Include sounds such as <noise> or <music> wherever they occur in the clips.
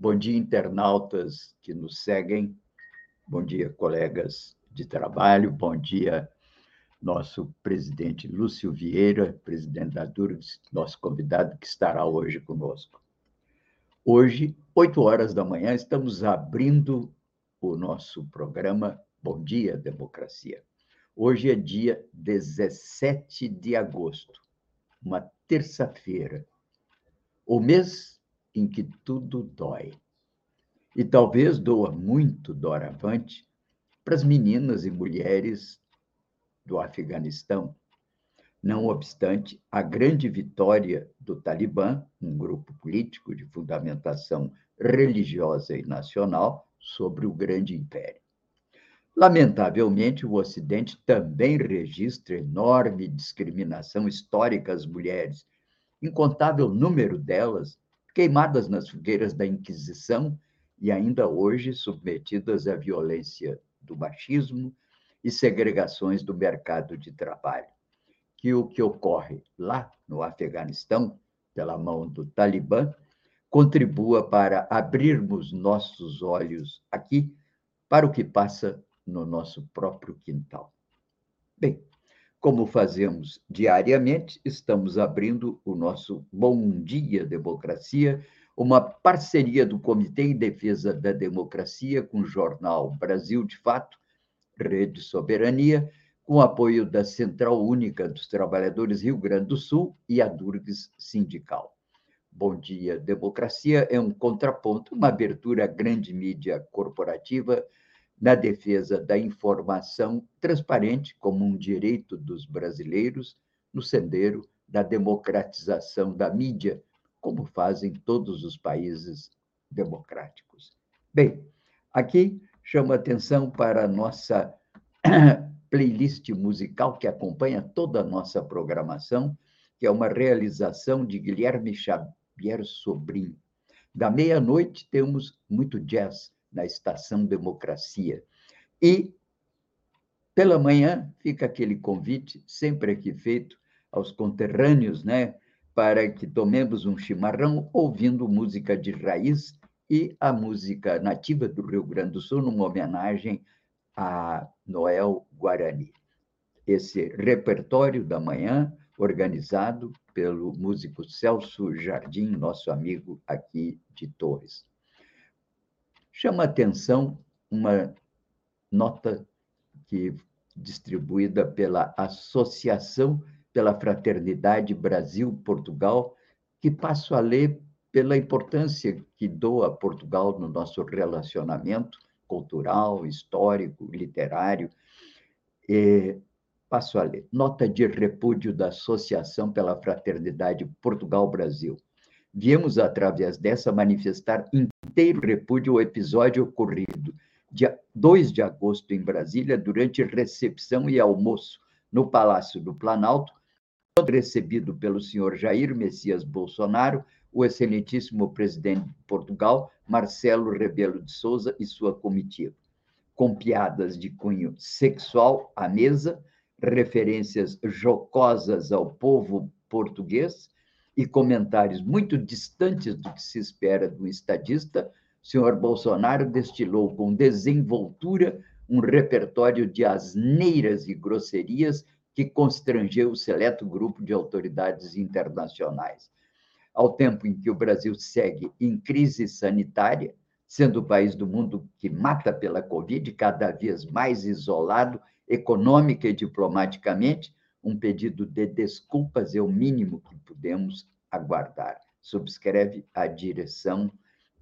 Bom dia, internautas que nos seguem. Bom dia, colegas de trabalho. Bom dia, nosso presidente Lúcio Vieira, presidente da Durgs, nosso convidado que estará hoje conosco. Hoje, 8 horas da manhã, estamos abrindo o nosso programa Bom Dia Democracia. Hoje é dia 17 de agosto, uma terça-feira. O mês em que tudo dói. E talvez doa muito doravante para as meninas e mulheres do Afeganistão. Não obstante, a grande vitória do Talibã, um grupo político de fundamentação religiosa e nacional, sobre o grande império. Lamentavelmente, o Ocidente também registra enorme discriminação histórica às mulheres, incontável número delas queimadas nas fogueiras da Inquisição e ainda hoje submetidas à violência do machismo e segregações do mercado de trabalho. Que o que ocorre lá no Afeganistão, pela mão do Talibã, contribua para abrirmos nossos olhos aqui para o que passa no nosso próprio quintal. Bem, como fazemos diariamente, estamos abrindo o nosso Bom Dia Democracia, uma parceria do Comitê em Defesa da Democracia com o jornal Brasil de Fato, Rede Soberania, com apoio da Central Única dos Trabalhadores Rio Grande do Sul e a Durgues Sindical. Bom Dia Democracia é um contraponto, uma abertura à grande mídia corporativa na defesa da informação transparente como um direito dos brasileiros no sendeiro da democratização da mídia, como fazem todos os países democráticos. Bem, aqui chamo atenção para a nossa <clears throat> playlist musical que acompanha toda a nossa programação, que é uma realização de Guilherme Xavier Sobrinho. Da meia-noite temos muito jazz, na Estação Democracia. E, pela manhã, fica aquele convite, sempre aqui feito, aos conterrâneos, né, para que tomemos um chimarrão ouvindo música de raiz e a música nativa do Rio Grande do Sul, numa homenagem a Noel Guarani. Esse repertório da manhã, organizado pelo músico Celso Jardim, nosso amigo aqui de Torres. Chama atenção uma nota que distribuída pela Associação pela Fraternidade Brasil-Portugal, que passo a ler pela importância que doa Portugal no nosso relacionamento cultural, histórico, literário. E passo a ler. Nota de repúdio da Associação pela Fraternidade Portugal-Brasil. Viemos, através dessa, manifestar inteiro repúdio ao episódio ocorrido dia 2 de agosto em Brasília, durante recepção e almoço no Palácio do Planalto, recebido pelo senhor Jair Messias Bolsonaro, o excelentíssimo presidente de Portugal, Marcelo Rebelo de Souza e sua comitiva. Com piadas de cunho sexual à mesa, referências jocosas ao povo português, e comentários muito distantes do que se espera do estadista, o senhor Bolsonaro destilou com desenvoltura um repertório de asneiras e grosserias que constrangeu o seleto grupo de autoridades internacionais. Ao tempo em que o Brasil segue em crise sanitária, sendo o país do mundo que mata pela Covid, cada vez mais isolado econômica e diplomaticamente, um pedido de desculpas é o mínimo que podemos aguardar. Subscreve a direção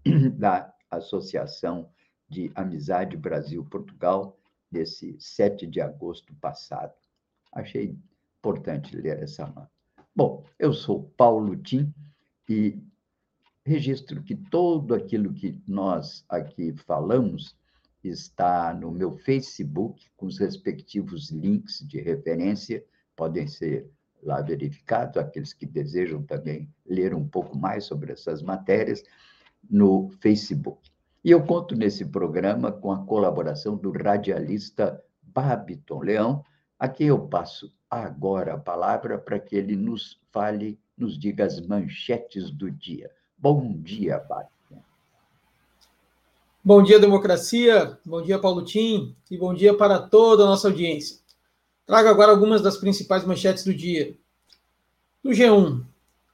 <clears throat> da Associação de Amizade Brasil-Portugal, desse 7 de agosto passado. Achei importante ler essa nota. Bom, eu sou Paulo Tim e registro que todo aquilo que nós aqui falamos está no meu Facebook, com os respectivos links de referência, podem ser lá verificados, aqueles que desejam também ler um pouco mais sobre essas matérias, no Facebook. E eu conto nesse programa com a colaboração do radialista Babiton Leão, a quem eu passo agora a palavra para que ele nos fale, nos diga as manchetes do dia. Bom dia, Babiton. Bom dia, democracia. Bom dia, Paulo Tim. E bom dia para toda a nossa audiência. Trago agora algumas das principais manchetes do dia. No G1,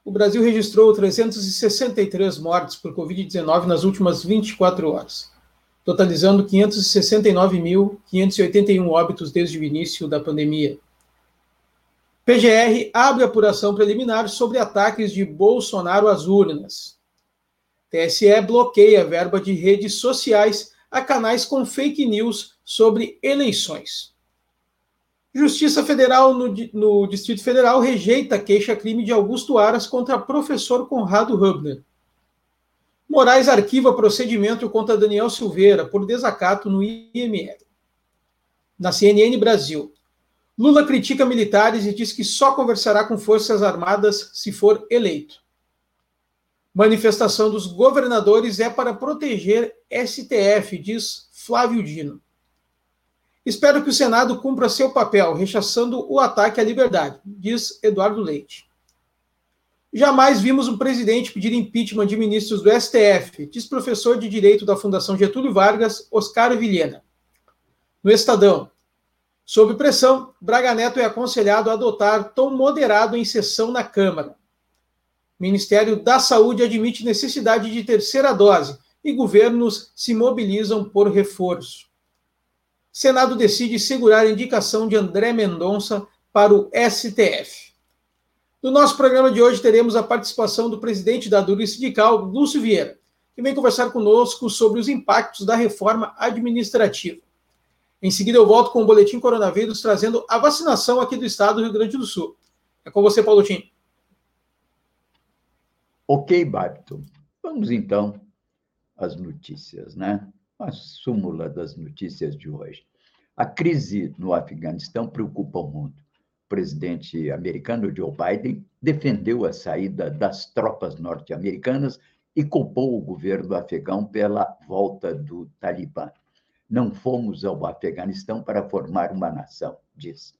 o Brasil registrou 363 mortes por Covid-19 nas últimas 24 horas, totalizando 569.581 óbitos desde o início da pandemia. PGR abre apuração preliminar sobre ataques de Bolsonaro às urnas. TSE bloqueia verba de redes sociais a canais com fake news sobre eleições. Justiça Federal no, no, Distrito Federal rejeita queixa-crime de Augusto Aras contra professor Conrado Hubner. Moraes arquiva procedimento contra Daniel Silveira por desacato no IML. Na CNN Brasil, Lula critica militares e diz que só conversará com Forças Armadas se for eleito. Manifestação dos governadores é para proteger STF, diz Flávio Dino. Espero que o Senado cumpra seu papel, rechaçando o ataque à liberdade, diz Eduardo Leite. Jamais vimos um presidente pedir impeachment de ministros do STF, diz professor de Direito da Fundação Getúlio Vargas, Oscar Vilhena. No Estadão, sob pressão, Braga Neto é aconselhado a adotar tom moderado em sessão na Câmara. Ministério da Saúde admite necessidade de terceira dose e governos se mobilizam por reforço. Senado decide segurar a indicação de André Mendonça para o STF. No nosso programa de hoje teremos a participação do presidente da Dura Sindical, Lúcio Vieira, que vem conversar conosco sobre os impactos da reforma administrativa. Em seguida, eu volto com o Boletim Coronavírus, trazendo a vacinação aqui do estado do Rio Grande do Sul. É com você, Paulo Tim. Ok, Babton. Vamos então às notícias, né? A súmula das notícias de hoje. A crise no Afeganistão preocupa o mundo. O presidente americano Joe Biden defendeu a saída das tropas norte-americanas e culpou o governo afegão pela volta do Talibã. Não fomos ao Afeganistão para formar uma nação, diz.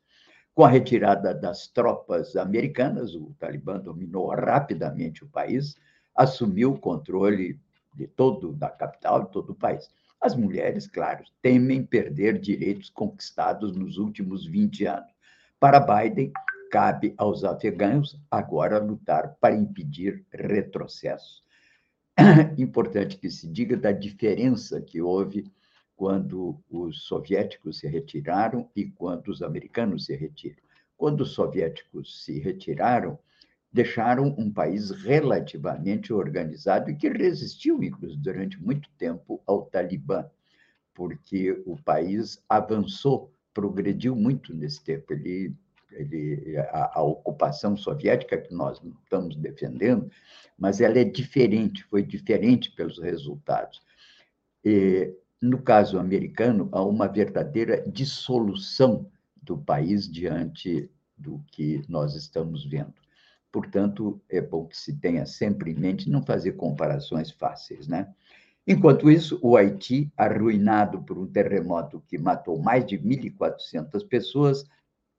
Com a retirada das tropas americanas, o Talibã dominou rapidamente o país, assumiu o controle de todo da capital, de todo o país. As mulheres, claro, temem perder direitos conquistados nos últimos 20 anos. Para Biden, cabe aos afegãos agora lutar para impedir retrocessos. <clears throat> Importante que se diga da diferença que houve quando os soviéticos se retiraram e quando os americanos se retiram. Quando os soviéticos se retiraram, deixaram um país relativamente organizado e que resistiu, inclusive, durante muito tempo ao Talibã, porque o país avançou, progrediu muito nesse tempo. Ele, ele, a, a ocupação soviética que nós estamos defendendo, mas ela é diferente, foi diferente pelos resultados. E, no caso americano, há uma verdadeira dissolução do país diante do que nós estamos vendo. Portanto, é bom que se tenha sempre em mente não fazer comparações fáceis, né? Enquanto isso, o Haiti, arruinado por um terremoto que matou mais de 1.400 pessoas,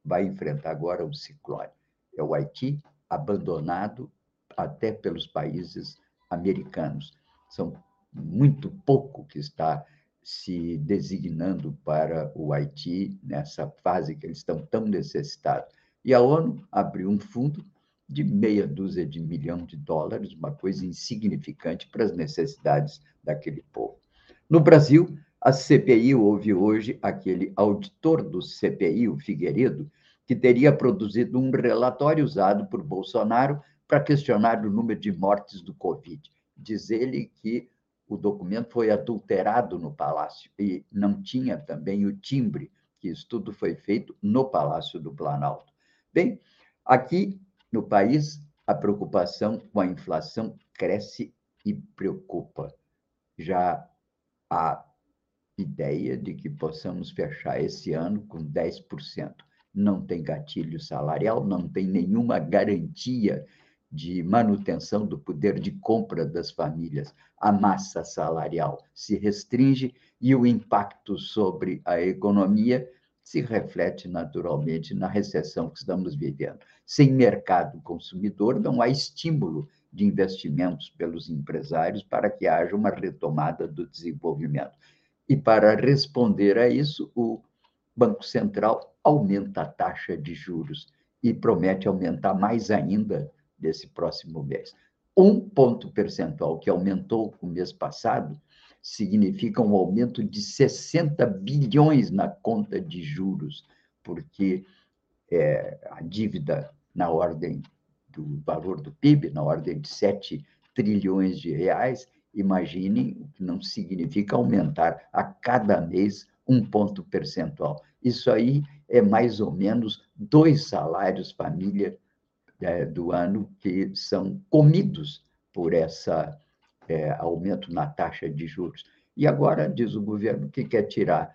vai enfrentar agora um ciclone. É o Haiti abandonado até pelos países americanos. São muito pouco que está se designando para o Haiti nessa fase que eles estão tão necessitados. E a ONU abriu um fundo de meia dúzia de milhão de dólares, uma coisa insignificante para as necessidades daquele povo. No Brasil, a CPI houve hoje aquele auditor do CPI, o Figueiredo, que teria produzido um relatório usado por Bolsonaro para questionar o número de mortes do Covid. Diz ele que o documento foi adulterado no Palácio e não tinha também o timbre, que isso tudo foi feito no Palácio do Planalto. Bem, aqui no país, a preocupação com a inflação cresce e preocupa. Já a ideia de que possamos fechar esse ano com 10%. Não tem gatilho salarial, não tem nenhuma garantia de manutenção do poder de compra das famílias. A massa salarial se restringe e o impacto sobre a economia se reflete naturalmente na recessão que estamos vivendo. Sem mercado consumidor, não há estímulo de investimentos pelos empresários para que haja uma retomada do desenvolvimento. E para responder a isso, o Banco Central aumenta a taxa de juros e promete aumentar mais ainda desse próximo mês. Um ponto percentual que aumentou o mês passado significa um aumento de 60 bilhões na conta de juros, porque é, a dívida na ordem do valor do PIB, na ordem de 7 trilhões de reais, imaginem o que não significa aumentar a cada mês um ponto percentual. Isso aí é mais ou menos dois salários família é, do ano que são comidos por esse é, aumento na taxa de juros. E agora diz o governo que quer tirar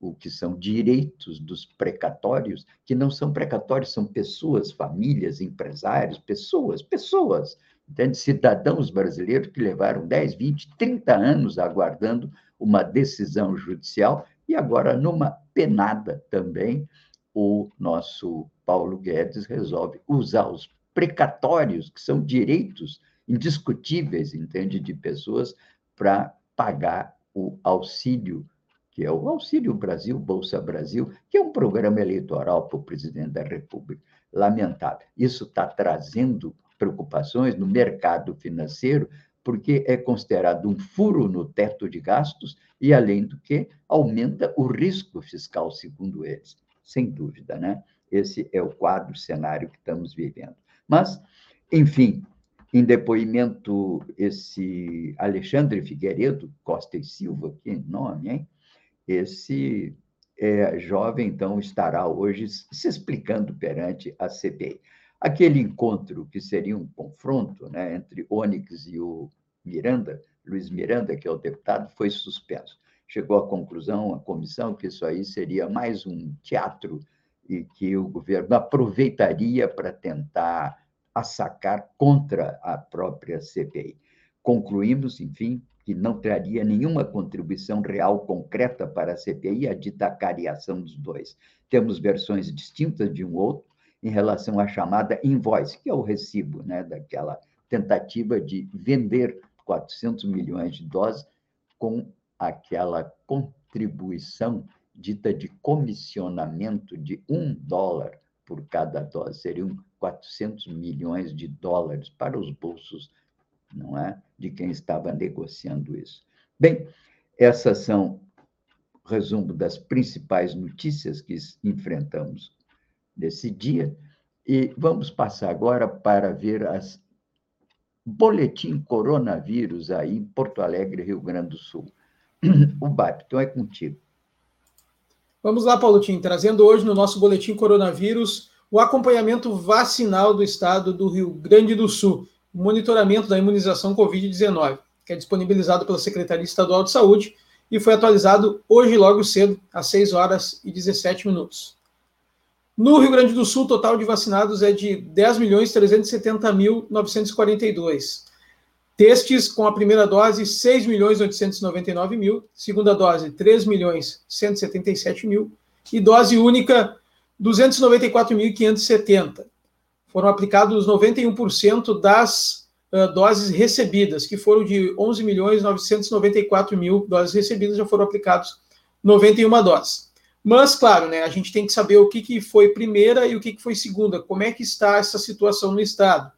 o que são direitos dos precatórios, que não são precatórios, são pessoas, famílias, empresários, pessoas, pessoas, entende? cidadãos brasileiros que levaram 10, 20, 30 anos aguardando uma decisão judicial e agora, numa penada também, o nosso Paulo Guedes resolve usar os precatórios, que são direitos indiscutíveis, entende, de pessoas, para pagar o auxílio, que é o Auxílio Brasil, Bolsa Brasil, que é um programa eleitoral para o presidente da República. Lamentável. Isso está trazendo preocupações no mercado financeiro, porque é considerado um furo no teto de gastos e, além do que, aumenta o risco fiscal, segundo eles. Sem dúvida, né? Esse é o quadro, o cenário que estamos vivendo. Mas, enfim, em depoimento, esse Alexandre Figueiredo, Costa e Silva, que nome, hein? Esse é, jovem, então, estará hoje se explicando perante a CPI. Aquele encontro que seria um confronto né, entre Onyx e o Miranda, Luiz Miranda, que é o deputado, foi suspenso. Chegou à conclusão, a comissão, que isso aí seria mais um teatro e que o governo aproveitaria para tentar assacar contra a própria CPI. Concluímos, enfim, que não traria nenhuma contribuição real concreta para a CPI a dita cariação dos dois. Temos versões distintas de um outro, em relação à chamada invoice, que é o recibo né, daquela tentativa de vender 400 milhões de doses com aquela contribuição dita de comissionamento de um dólar por cada dose. Seriam 400 milhões de dólares para os bolsos, não é, de quem estava negociando isso. Bem, essas são resumo das principais notícias que enfrentamos desse dia. E vamos passar agora para ver as boletim coronavírus aí em Porto Alegre, Rio Grande do Sul. <clears throat> O BAP, então é contigo. Vamos lá, Paulotinho, trazendo hoje no nosso boletim coronavírus o acompanhamento vacinal do estado do Rio Grande do Sul, monitoramento da imunização Covid-19, que é disponibilizado pela Secretaria Estadual de Saúde e foi atualizado hoje logo cedo, às 6 horas e 17 minutos. No Rio Grande do Sul, o total de vacinados é de 10.370.942. Testes com a primeira dose, 6.899.000. mil, segunda dose, 3.177.000. mil, e dose única, 294.570. Foram aplicados 91% das uh, doses recebidas, que foram de 11.994.000 mil doses recebidas, já foram aplicados 91 doses. Mas, claro, né, a gente tem que saber o que, que foi primeira e o que, que foi segunda, como é que está essa situação no Estado.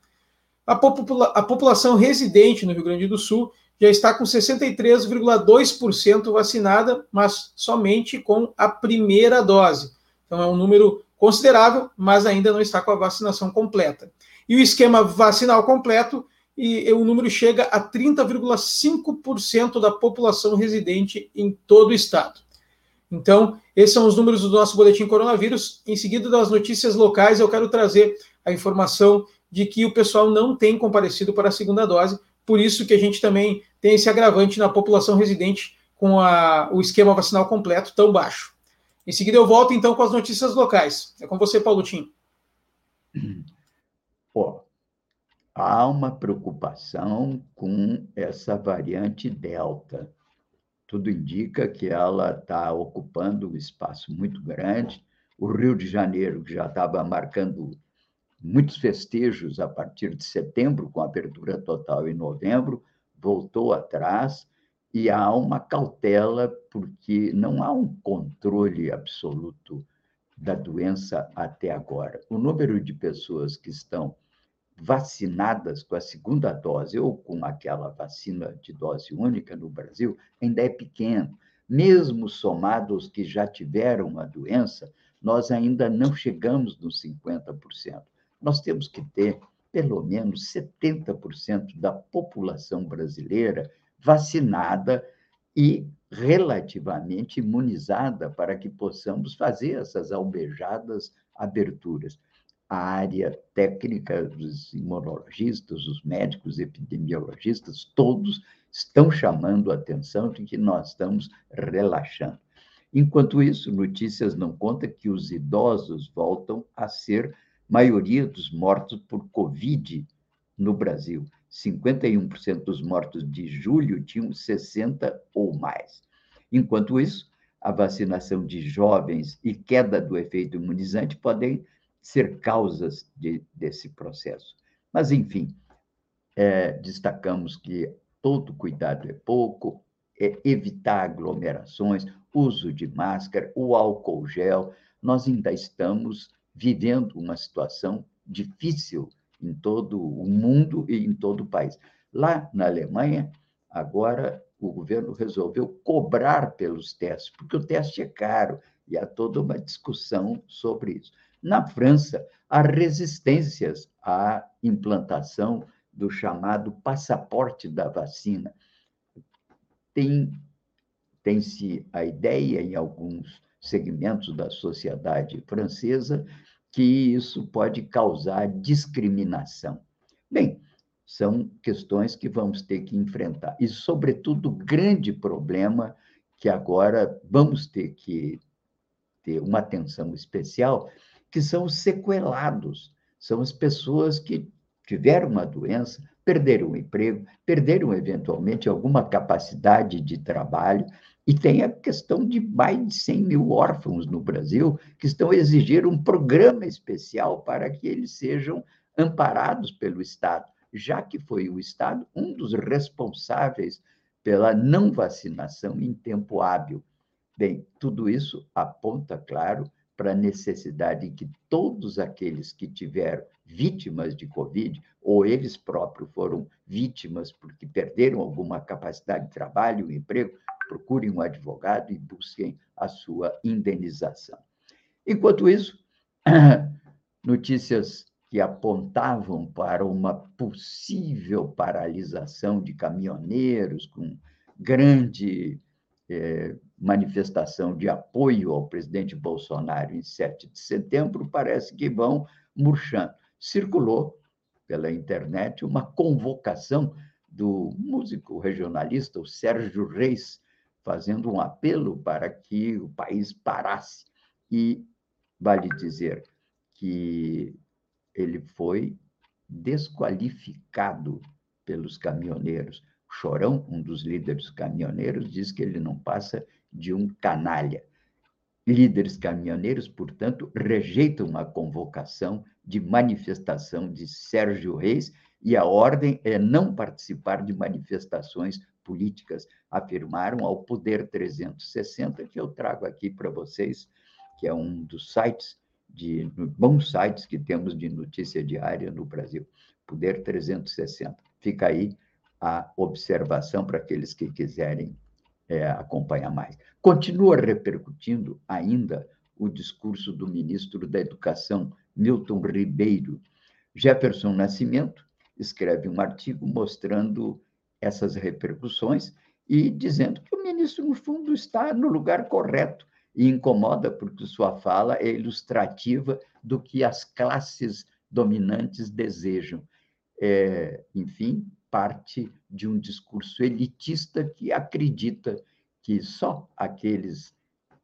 A, popula a população residente no Rio Grande do Sul já está com 63,2% vacinada, mas somente com a primeira dose. Então é um número considerável, mas ainda não está com a vacinação completa. E o esquema vacinal completo, e o número chega a 30,5% da população residente em todo o estado. Então, esses são os números do nosso boletim coronavírus. Em seguida das notícias locais, eu quero trazer a informação de que o pessoal não tem comparecido para a segunda dose, por isso que a gente também tem esse agravante na população residente com a, o esquema vacinal completo tão baixo. Em seguida, eu volto então com as notícias locais. É com você, Paulo Tim. Há uma preocupação com essa variante Delta. Tudo indica que ela está ocupando um espaço muito grande. O Rio de Janeiro, que já estava marcando muitos festejos a partir de setembro, com abertura total em novembro, voltou atrás e há uma cautela, porque não há um controle absoluto da doença até agora. O número de pessoas que estão vacinadas com a segunda dose ou com aquela vacina de dose única no Brasil ainda é pequeno. Mesmo somados que já tiveram a doença, nós ainda não chegamos nos 50%. Nós temos que ter pelo menos 70% da população brasileira vacinada e relativamente imunizada para que possamos fazer essas albejadas aberturas. A área técnica dos imunologistas, os médicos epidemiologistas, todos estão chamando a atenção de que nós estamos relaxando. Enquanto isso, notícias não contam que os idosos voltam a ser maioria dos mortos por Covid no Brasil. 51% dos mortos de julho tinham 60 ou mais. Enquanto isso, a vacinação de jovens e queda do efeito imunizante podem ser causas de, desse processo. Mas, enfim, é, destacamos que todo cuidado é pouco, é evitar aglomerações, uso de máscara, o álcool gel. Nós ainda estamos vivendo uma situação difícil em todo o mundo e em todo o país. Lá na Alemanha, agora o governo resolveu cobrar pelos testes, porque o teste é caro e há toda uma discussão sobre isso. Na França, há resistências à implantação do chamado passaporte da vacina. Tem tem-se a ideia em alguns segmentos da sociedade francesa que isso pode causar discriminação. Bem, são questões que vamos ter que enfrentar. E, sobretudo, o grande problema que agora vamos ter que ter uma atenção especial, que são os sequelados, são as pessoas que tiveram uma doença, perderam o emprego, perderam eventualmente alguma capacidade de trabalho e tem a questão de mais de 100 mil órfãos no Brasil que estão a exigir um programa especial para que eles sejam amparados pelo Estado, já que foi o Estado um dos responsáveis pela não vacinação em tempo hábil. Bem, tudo isso aponta, claro, para a necessidade que todos aqueles que tiveram vítimas de Covid, ou eles próprios foram vítimas porque perderam alguma capacidade de trabalho, emprego, procurem um advogado e busquem a sua indenização. Enquanto isso, <clears throat> notícias que apontavam para uma possível paralisação de caminhoneiros, com grande eh, manifestação de apoio ao presidente Bolsonaro em 7 de setembro, parece que vão murchando. Circulou pela internet uma convocação do músico regionalista, o Sérgio Reis, fazendo um apelo para que o país parasse. E vale dizer que ele foi desqualificado pelos caminhoneiros. Chorão, um dos líderes caminhoneiros, diz que ele não passa de um canalha. Líderes caminhoneiros, portanto, rejeitam a convocação de manifestação de Sérgio Reis e a ordem é não participar de manifestações políticas afirmaram ao Poder 360, que eu trago aqui para vocês, que é um dos sites, de bons sites que temos de notícia diária no Brasil. Poder 360. Fica aí a observação para aqueles que quiserem é, acompanhar mais. Continua repercutindo ainda o discurso do ministro da Educação, Milton Ribeiro. Jefferson Nascimento escreve um artigo mostrando essas repercussões e dizendo que o ministro, no fundo, está no lugar correto e incomoda porque sua fala é ilustrativa do que as classes dominantes desejam. É, enfim, parte de um discurso elitista que acredita que só aqueles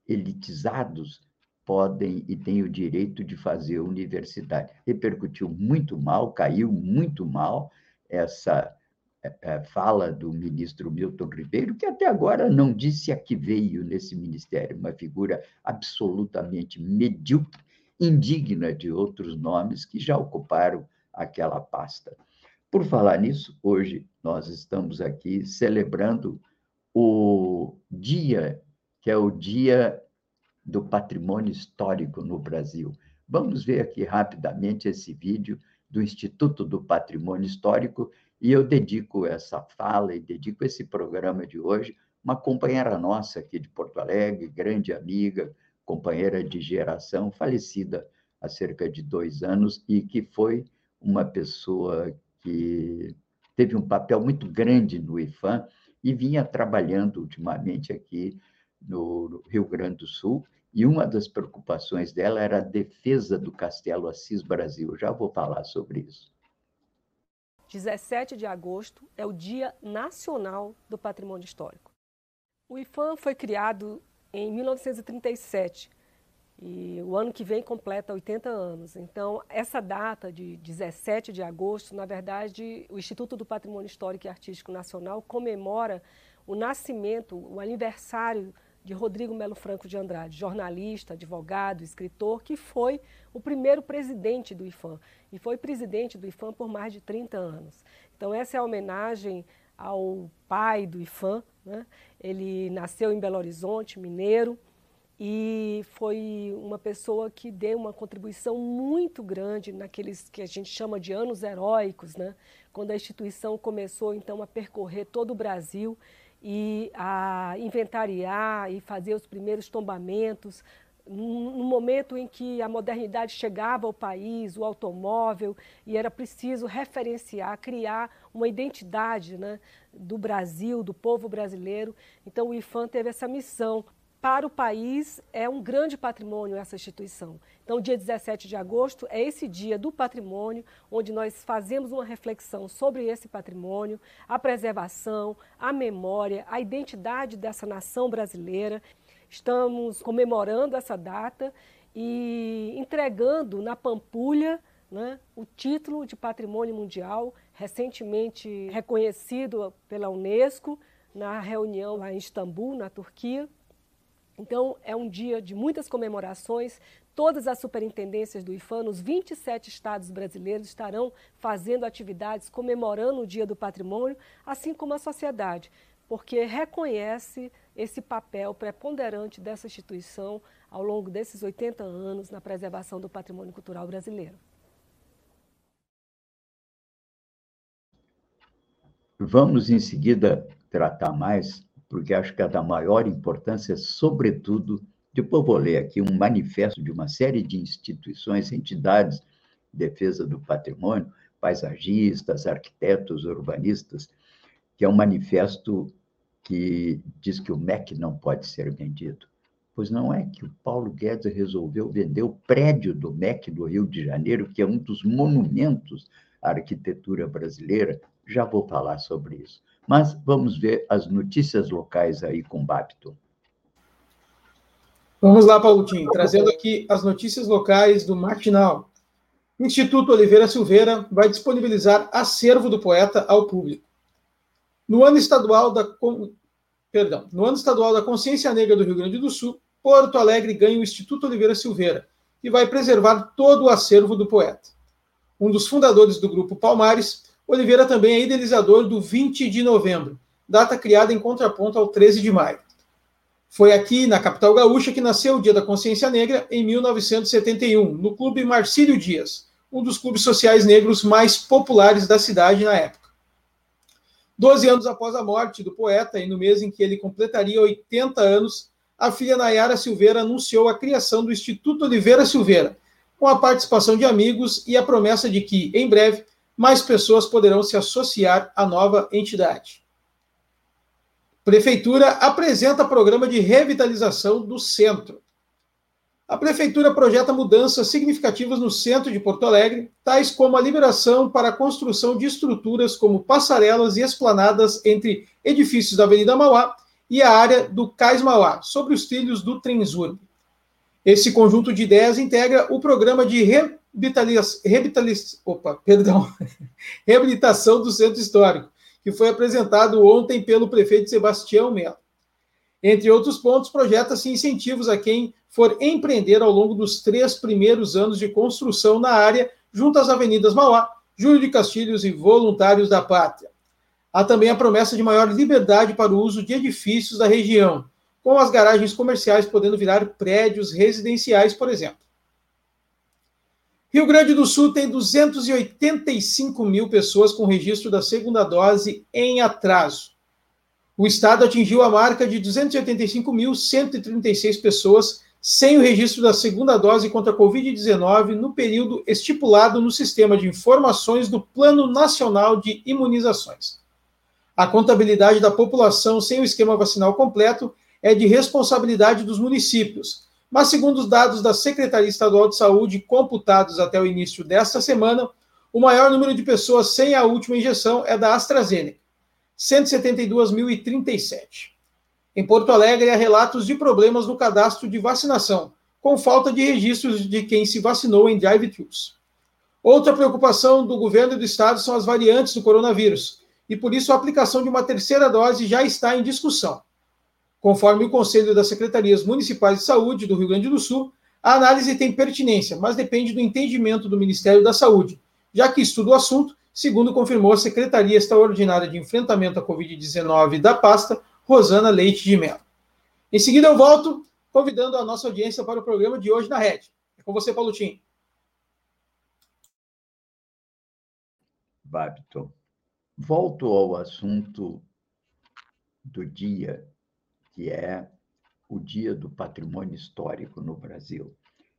elitizados podem e têm o direito de fazer universidade. Repercutiu muito mal, caiu muito mal essa é, é, fala do ministro Milton Ribeiro, que até agora não disse a que veio nesse ministério, uma figura absolutamente medíocre, indigna de outros nomes que já ocuparam aquela pasta. Por falar nisso, hoje nós estamos aqui celebrando o dia, que é o Dia do Patrimônio Histórico no Brasil. Vamos ver aqui rapidamente esse vídeo do Instituto do Patrimônio Histórico e eu dedico essa fala e dedico esse programa de hoje uma companheira nossa aqui de Porto Alegre, grande amiga, companheira de geração, falecida há cerca de dois anos e que foi uma pessoa que teve um papel muito grande no IFAM e vinha trabalhando ultimamente aqui no Rio Grande do Sul. E uma das preocupações dela era a defesa do Castelo Assis Brasil. Já vou falar sobre isso. 17 de agosto é o Dia Nacional do Patrimônio Histórico. O IFAM foi criado em 1937 e o ano que vem completa 80 anos. Então, essa data de 17 de agosto, na verdade, o Instituto do Patrimônio Histórico e Artístico Nacional comemora o nascimento, o aniversário de Rodrigo Melo Franco de Andrade, jornalista, advogado, escritor, que foi o primeiro presidente do IFAM e foi presidente do IFAM por mais de 30 anos. Então, essa é a homenagem ao pai do IFAM. Né? Ele nasceu em Belo Horizonte, mineiro, e foi uma pessoa que deu uma contribuição muito grande naqueles que a gente chama de anos heróicos, né? quando a instituição começou então a percorrer todo o Brasil e a inventariar e fazer os primeiros tombamentos, no momento em que a modernidade chegava ao país, o automóvel, e era preciso referenciar, criar uma identidade né, do Brasil, do povo brasileiro. Então o IFAM teve essa missão para o país é um grande patrimônio essa instituição. Então, dia 17 de agosto é esse dia do patrimônio, onde nós fazemos uma reflexão sobre esse patrimônio, a preservação, a memória, a identidade dessa nação brasileira. Estamos comemorando essa data e entregando na Pampulha né, o título de Patrimônio Mundial, recentemente reconhecido pela Unesco na reunião lá em Istambul, na Turquia. Então, é um dia de muitas comemorações. Todas as superintendências do IFAM, nos 27 estados brasileiros, estarão fazendo atividades comemorando o Dia do Patrimônio, assim como a sociedade, porque reconhece esse papel preponderante dessa instituição ao longo desses 80 anos na preservação do patrimônio cultural brasileiro. Vamos, em seguida, tratar mais porque acho que é da maior importância, sobretudo, depois vou ler aqui um manifesto de uma série de instituições, entidades de defesa do patrimônio, paisagistas, arquitetos, urbanistas, que é um manifesto que diz que o MEC não pode ser vendido. Pois não é que o Paulo Guedes resolveu vender o prédio do MEC do Rio de Janeiro, que é um dos monumentos à arquitetura brasileira. Já vou falar sobre isso. Mas vamos ver as notícias locais aí com Babton. Vamos lá, Paulotinho, trazendo aqui as notícias locais do Matinal. Instituto Oliveira Silveira vai disponibilizar acervo do poeta ao público. No ano estadual da Perdão, no ano estadual da Consciência Negra do Rio Grande do Sul, Porto Alegre ganha o Instituto Oliveira Silveira, que vai preservar todo o acervo do poeta. Um dos fundadores do grupo Palmares Oliveira também é idealizador do 20 de novembro, data criada em contraponto ao 13 de maio. Foi aqui, na capital gaúcha, que nasceu o Dia da Consciência Negra, em 1971, no Clube Marcílio Dias, um dos clubes sociais negros mais populares da cidade na época. Doze anos após a morte do poeta, e no mês em que ele completaria 80 anos, a filha Nayara Silveira anunciou a criação do Instituto Oliveira Silveira, com a participação de amigos e a promessa de que, em breve, mais pessoas poderão se associar à nova entidade. Prefeitura apresenta programa de revitalização do centro. A Prefeitura projeta mudanças significativas no centro de Porto Alegre, tais como a liberação para a construção de estruturas como passarelas e esplanadas entre edifícios da Avenida Mauá e a área do Cais Mauá, sobre os trilhos do Transurb. Esse conjunto de ideias integra o programa de opa, perdão, <laughs> reabilitação do centro histórico, que foi apresentado ontem pelo prefeito Sebastião Melo. Entre outros pontos, projeta-se incentivos a quem for empreender ao longo dos três primeiros anos de construção na área, junto às avenidas Mauá, Júlio de Castilhos e Voluntários da Pátria. Há também a promessa de maior liberdade para o uso de edifícios da região, com as garagens comerciais podendo virar prédios residenciais, por exemplo. Rio Grande do Sul tem 285 mil pessoas com registro da segunda dose em atraso. O estado atingiu a marca de 285.136 pessoas sem o registro da segunda dose contra a Covid-19 no período estipulado no Sistema de Informações do Plano Nacional de Imunizações. A contabilidade da população sem o esquema vacinal completo é de responsabilidade dos municípios, mas, segundo os dados da Secretaria Estadual de Saúde computados até o início desta semana, o maior número de pessoas sem a última injeção é da AstraZeneca, 172.037. Em Porto Alegre, há relatos de problemas no cadastro de vacinação, com falta de registros de quem se vacinou em drive-thrus. Outra preocupação do governo e do estado são as variantes do coronavírus, e por isso a aplicação de uma terceira dose já está em discussão. Conforme o Conselho das Secretarias Municipais de Saúde do Rio Grande do Sul, a análise tem pertinência, mas depende do entendimento do Ministério da Saúde, já que estuda o assunto, segundo confirmou a Secretaria Extraordinária de Enfrentamento à Covid-19 da pasta, Rosana Leite de Mello. Em seguida, eu volto convidando a nossa audiência para o programa de hoje na Rede. É com você, Paulo Tim. Babton, volto ao assunto do dia que é o Dia do Patrimônio Histórico no Brasil.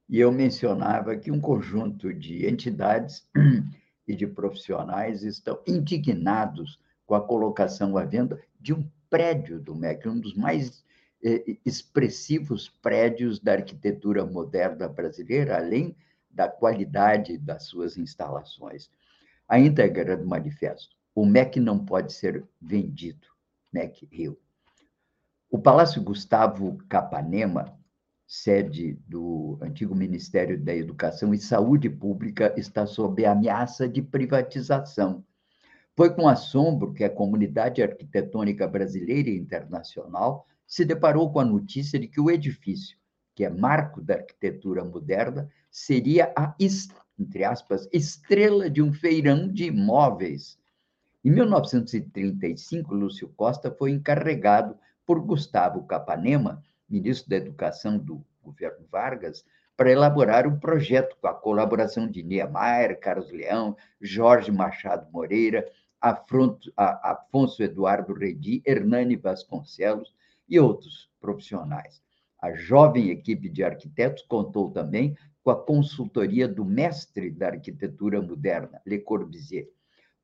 E eu mencionava que um conjunto de entidades <clears throat> e de profissionais estão indignados com a colocação à venda de um prédio do MEC, um dos mais eh, expressivos prédios da arquitetura moderna brasileira, além da qualidade das suas instalações. A íntegra do manifesto. O MEC não pode ser vendido, MEC Rio. O Palácio Gustavo Capanema, sede do antigo Ministério da Educação e Saúde Pública, está sob ameaça de privatização. Foi com assombro que a comunidade arquitetônica brasileira e internacional se deparou com a notícia de que o edifício, que é marco da arquitetura moderna, seria a, entre aspas, estrela de um feirão de imóveis. Em 1935, Lúcio Costa foi encarregado por Gustavo Capanema, ministro da Educação do governo Vargas, para elaborar um projeto com a colaboração de Niemeyer, Carlos Leão, Jorge Machado Moreira, Afonso Eduardo Redi, Hernani Vasconcelos e outros profissionais. A jovem equipe de arquitetos contou também com a consultoria do mestre da arquitetura moderna, Le Corbusier.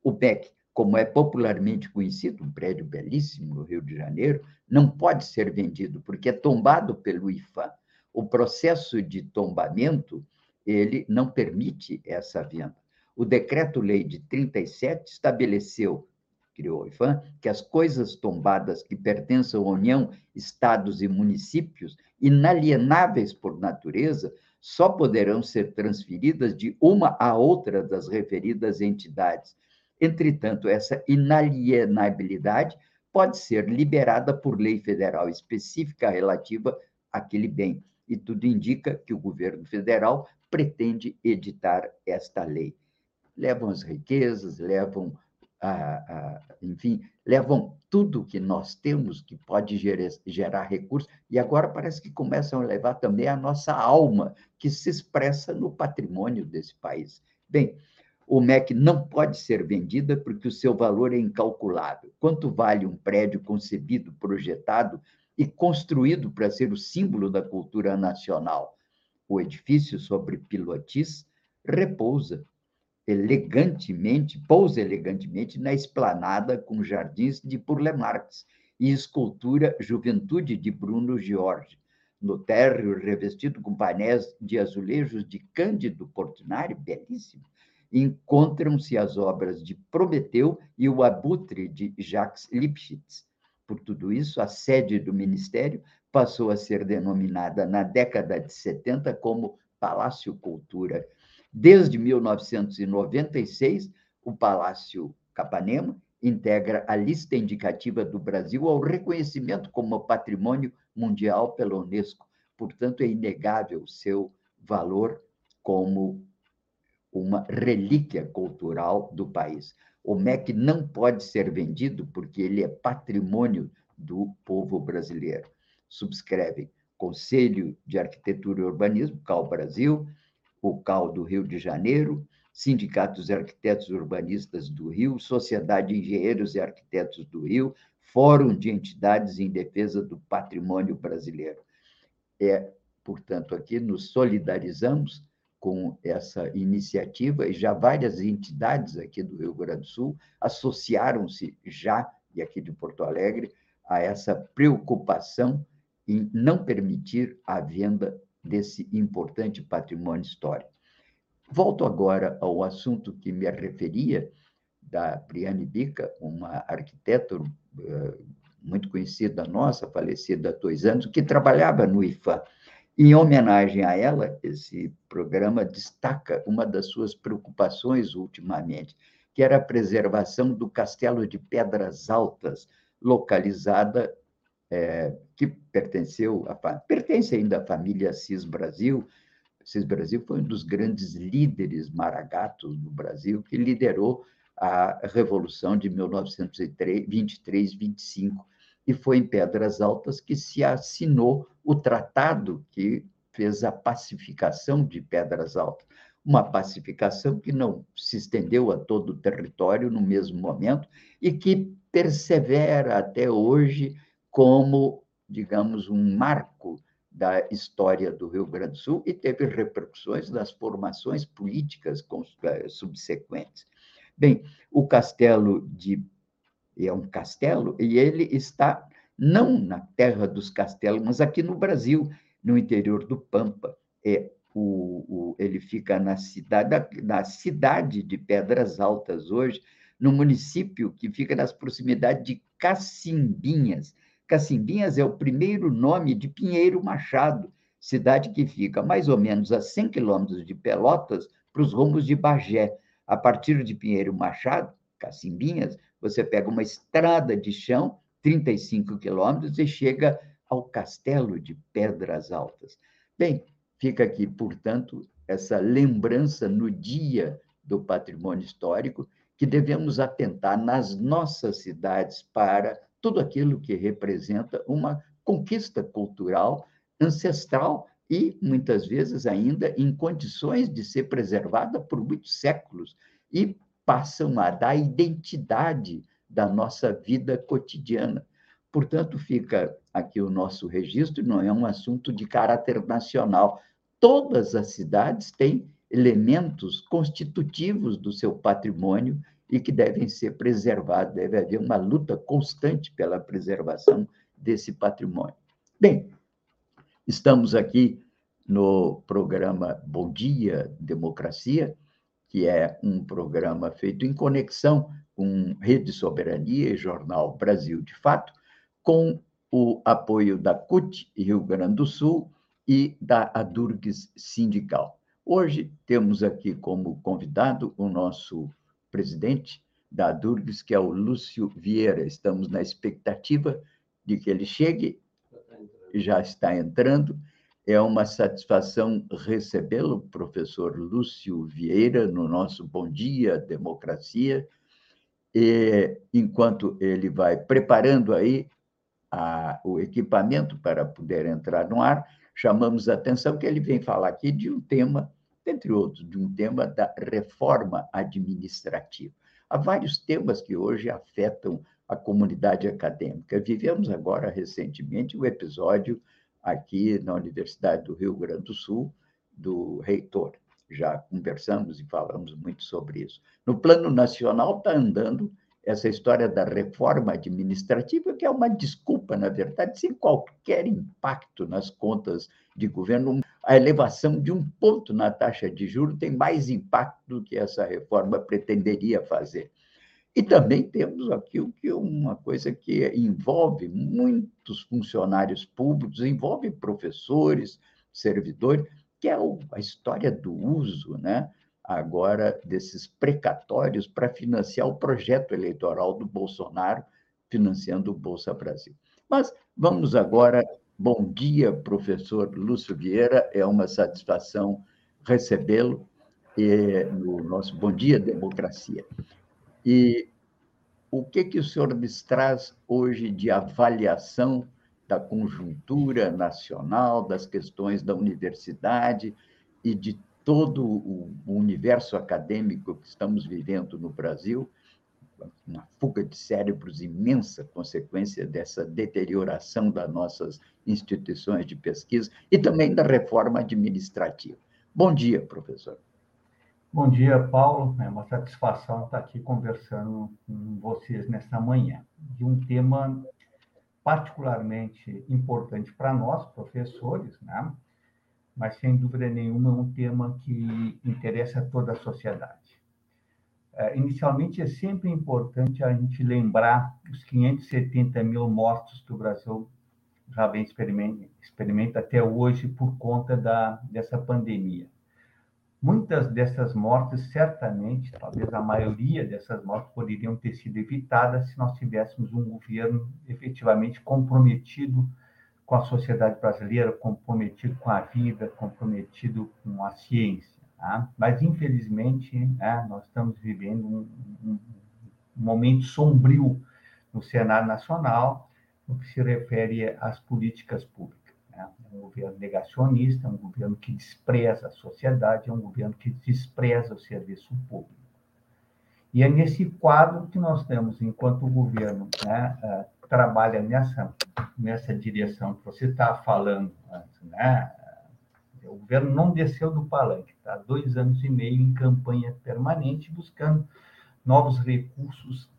O BEC como é popularmente conhecido, um prédio belíssimo no Rio de Janeiro, não pode ser vendido, porque é tombado pelo IFAM. O processo de tombamento, ele não permite essa venda. O decreto-lei de 37 estabeleceu, criou o IFAM, que as coisas tombadas que pertençam à União, estados e municípios, inalienáveis por natureza, só poderão ser transferidas de uma a outra das referidas entidades, Entretanto, essa inalienabilidade pode ser liberada por lei federal específica relativa àquele bem. E tudo indica que o governo federal pretende editar esta lei. Levam as riquezas, levam, a, a, enfim, levam tudo que nós temos que pode gerar, gerar recursos, e agora parece que começam a levar também a nossa alma, que se expressa no patrimônio desse país. Bem, o MEC não pode ser vendida porque o seu valor é incalculável. Quanto vale um prédio concebido, projetado e construído para ser o símbolo da cultura nacional? O edifício sobre pilotis repousa elegantemente, pousa elegantemente na esplanada com jardins de Burle Marx e escultura Juventude de Bruno Giorgi. no térreo revestido com painéis de azulejos de Cândido Portinari, belíssimo, encontram-se as obras de Prometeu e o Abutre de Jacques Lipschitz. Por tudo isso, a sede do ministério passou a ser denominada na década de 70 como Palácio Cultura. Desde 1996, o Palácio Capanema integra a lista indicativa do Brasil ao reconhecimento como patrimônio mundial pela Unesco. Portanto, é inegável seu valor como uma relíquia cultural do país. O MEC não pode ser vendido porque ele é patrimônio do povo brasileiro. Subscrevem Conselho de Arquitetura e Urbanismo, CAL Brasil, o CAL do Rio de Janeiro, Sindicato dos Arquitetos Urbanistas do Rio, Sociedade de Engenheiros e Arquitetos do Rio, Fórum de Entidades em Defesa do Patrimônio Brasileiro. É, portanto, aqui nos solidarizamos com essa iniciativa e já várias entidades aqui do Rio Grande do Sul associaram-se já, e aqui de Porto Alegre, a essa preocupação em não permitir a venda desse importante patrimônio histórico. Volto agora ao assunto que me referia, da Briane Bica, uma arquiteta uh, muito conhecida nossa, falecida há dois anos, que trabalhava no IFAM. Em homenagem a ela, esse programa destaca uma das suas preocupações ultimamente, que era a preservação do Castelo de Pedras Altas, localizada, é, que pertenceu a, pertence ainda à família Cis Brasil, Cis Brasil foi um dos grandes líderes maragatos do Brasil, que liderou a Revolução de 1923-25, e foi em Pedras Altas que se assinou o tratado que fez a pacificação de Pedras Altas. Uma pacificação que não se estendeu a todo o território no mesmo momento e que persevera até hoje como, digamos, um marco da história do Rio Grande do Sul e teve repercussões nas formações políticas eh, subsequentes. Bem, o castelo de é um castelo e ele está não na terra dos castelos, mas aqui no Brasil, no interior do Pampa. É o, o ele fica na cidade na cidade de Pedras Altas hoje, no município que fica nas proximidades de Cacimbinhas, Cacimbinhas é o primeiro nome de Pinheiro Machado, cidade que fica mais ou menos a 100 quilômetros de Pelotas, para os rumos de Bagé. A partir de Pinheiro Machado, Cacimbinhas, você pega uma estrada de chão, 35 quilômetros, e chega ao Castelo de Pedras Altas. Bem, fica aqui, portanto, essa lembrança no dia do patrimônio histórico que devemos atentar nas nossas cidades para tudo aquilo que representa uma conquista cultural ancestral e, muitas vezes, ainda em condições de ser preservada por muitos séculos e passam a dar identidade da nossa vida cotidiana. Portanto, fica aqui o nosso registro, não é um assunto de caráter nacional. Todas as cidades têm elementos constitutivos do seu patrimônio e que devem ser preservados, deve haver uma luta constante pela preservação desse patrimônio. Bem, estamos aqui no programa Bom Dia Democracia, que é um programa feito em conexão com Rede Soberania e Jornal Brasil de Fato, com o apoio da CUT Rio Grande do Sul e da Adurgues Sindical. Hoje temos aqui como convidado o nosso presidente da Durgues, que é o Lúcio Vieira. Estamos na expectativa de que ele chegue, já está entrando. É uma satisfação recebê-lo, professor Lúcio Vieira, no nosso Bom Dia Democracia. E enquanto ele vai preparando aí a, o equipamento para poder entrar no ar, chamamos a atenção que ele vem falar aqui de um tema entre outros, de um tema da reforma administrativa. Há vários temas que hoje afetam a comunidade acadêmica. Vivemos agora, recentemente, o um episódio aqui na Universidade do Rio Grande do Sul, do reitor. Já conversamos e falamos muito sobre isso. No plano nacional está andando essa história da reforma administrativa, que é uma desculpa, na verdade, sem qualquer impacto nas contas de governo. A elevação de um ponto na taxa de juros tem mais impacto do que essa reforma pretenderia fazer. E também temos aqui que uma coisa que envolve muitos funcionários públicos, envolve professores, servidores, que é a história do uso, né? agora desses precatórios para financiar o projeto eleitoral do Bolsonaro, financiando o Bolsa Brasil. Mas vamos agora. Bom dia, professor Lúcio Vieira. É uma satisfação recebê-lo no nosso Bom Dia Democracia. E o que, que o senhor nos traz hoje de avaliação da conjuntura nacional, das questões da universidade e de todo o universo acadêmico que estamos vivendo no Brasil, uma fuga de cérebros imensa consequência dessa deterioração das nossas instituições de pesquisa e também da reforma administrativa. Bom dia, professor. Bom dia, Paulo. É uma satisfação estar aqui conversando com vocês nesta manhã de um tema particularmente importante para nós, professores, né? mas sem dúvida nenhuma é um tema que interessa a toda a sociedade. É, inicialmente, é sempre importante a gente lembrar os 570 mil mortos que o Brasil já vem experimenta, experimenta até hoje por conta da, dessa pandemia. Muitas dessas mortes, certamente, talvez a maioria dessas mortes, poderiam ter sido evitadas se nós tivéssemos um governo efetivamente comprometido com a sociedade brasileira, comprometido com a vida, comprometido com a ciência. Tá? Mas, infelizmente, né, nós estamos vivendo um, um, momento sombrio no cenário nacional no que se refere às políticas públicas. Um governo negacionista, é um governo que despreza a sociedade, é um governo que despreza o serviço público. E é nesse quadro que nós temos, enquanto governo, né, ah, trabalha nessa, nessa direção que você está falando antes, né? O governo não desceu do palanque, está dois anos e meio em campanha permanente, buscando novos recursos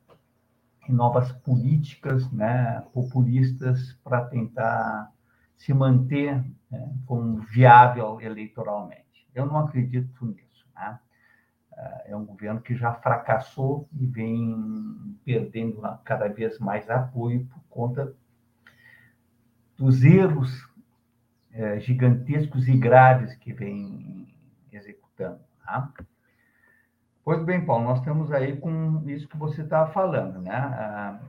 e novas políticas né, populistas para tentar se manter né, como viável eleitoralmente. Eu não acredito nisso. Né? é um governo que já fracassou e vem perdendo cada vez mais apoio por conta dos erros é, gigantescos e graves que vem executando. Tá? Pois bem, Paulo, nós estamos aí com isso que você estava falando, né? Ah,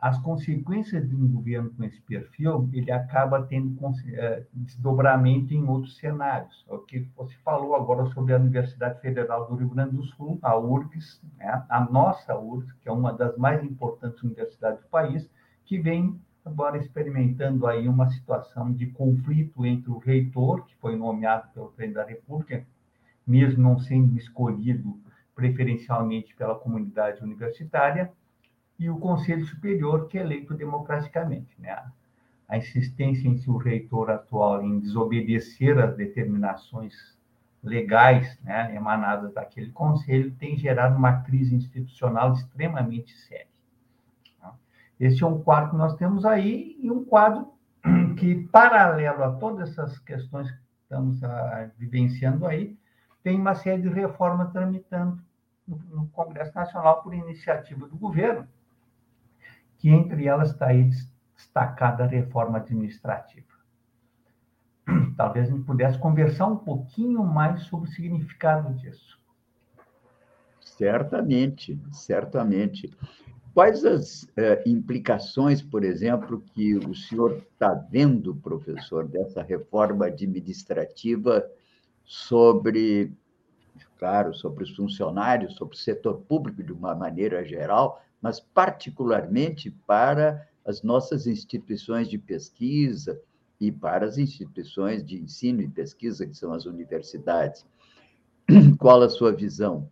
as consequências de um governo com esse perfil, ele acaba tendo é, desdobramento em outros cenários. É o que você falou agora sobre a Universidade Federal do Rio Grande do Sul, a URGS, né? a nossa URGS, que é uma das mais importantes universidades do país, que vem agora experimentando aí uma situação de conflito entre o reitor, que foi nomeado pelo presidente da República, mesmo não sendo escolhido preferencialmente pela comunidade universitária, e o Conselho Superior, que é eleito democraticamente. Né? A insistência em seu reitor atual em desobedecer às determinações legais né, emanadas daquele conselho tem gerado uma crise institucional extremamente séria. Tá? Esse é um quadro que nós temos aí, e um quadro <clears throat> que, paralelo a todas essas questões que estamos a, ah, vivenciando aí, tem uma série de reformas tramitando no, no Congresso Nacional por iniciativa do governo, que entre elas está aí destacada a reforma administrativa. <clears throat> Talvez a gente pudesse conversar um pouquinho mais sobre o significado disso. Certamente, certamente. Quais as eh, implicações, por exemplo, que o senhor está vendo, professor, dessa reforma administrativa sobre, claro, sobre os funcionários, sobre o setor público de uma maneira geral, mas particularmente para as nossas instituições de pesquisa e para as instituições de ensino e pesquisa, que são as universidades. <clears throat> Qual a sua visão?